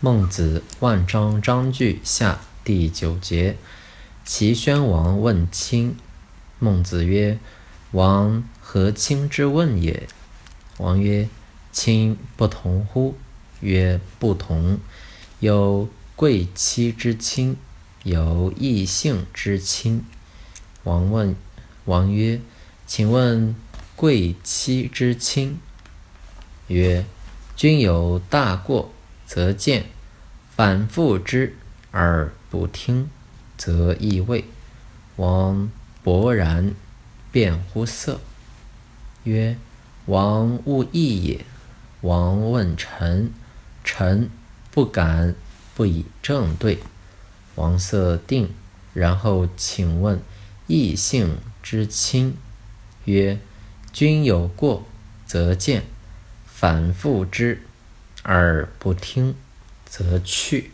孟子《万章章句下》第九节：齐宣王问亲。孟子曰：“王何亲之问也？”王曰：“亲不同乎？”曰：“不同。有贵戚之亲，有异姓之亲。”王问王曰：“请问贵戚之亲？”曰：“君有大过。”则见，反复之而不听，则易位。王勃然，变乎色，曰：“王勿异也。”王问臣，臣不敢不以正对。王色定，然后请问异姓之亲，曰：“君有过，则见，反复之。”而不听，则去。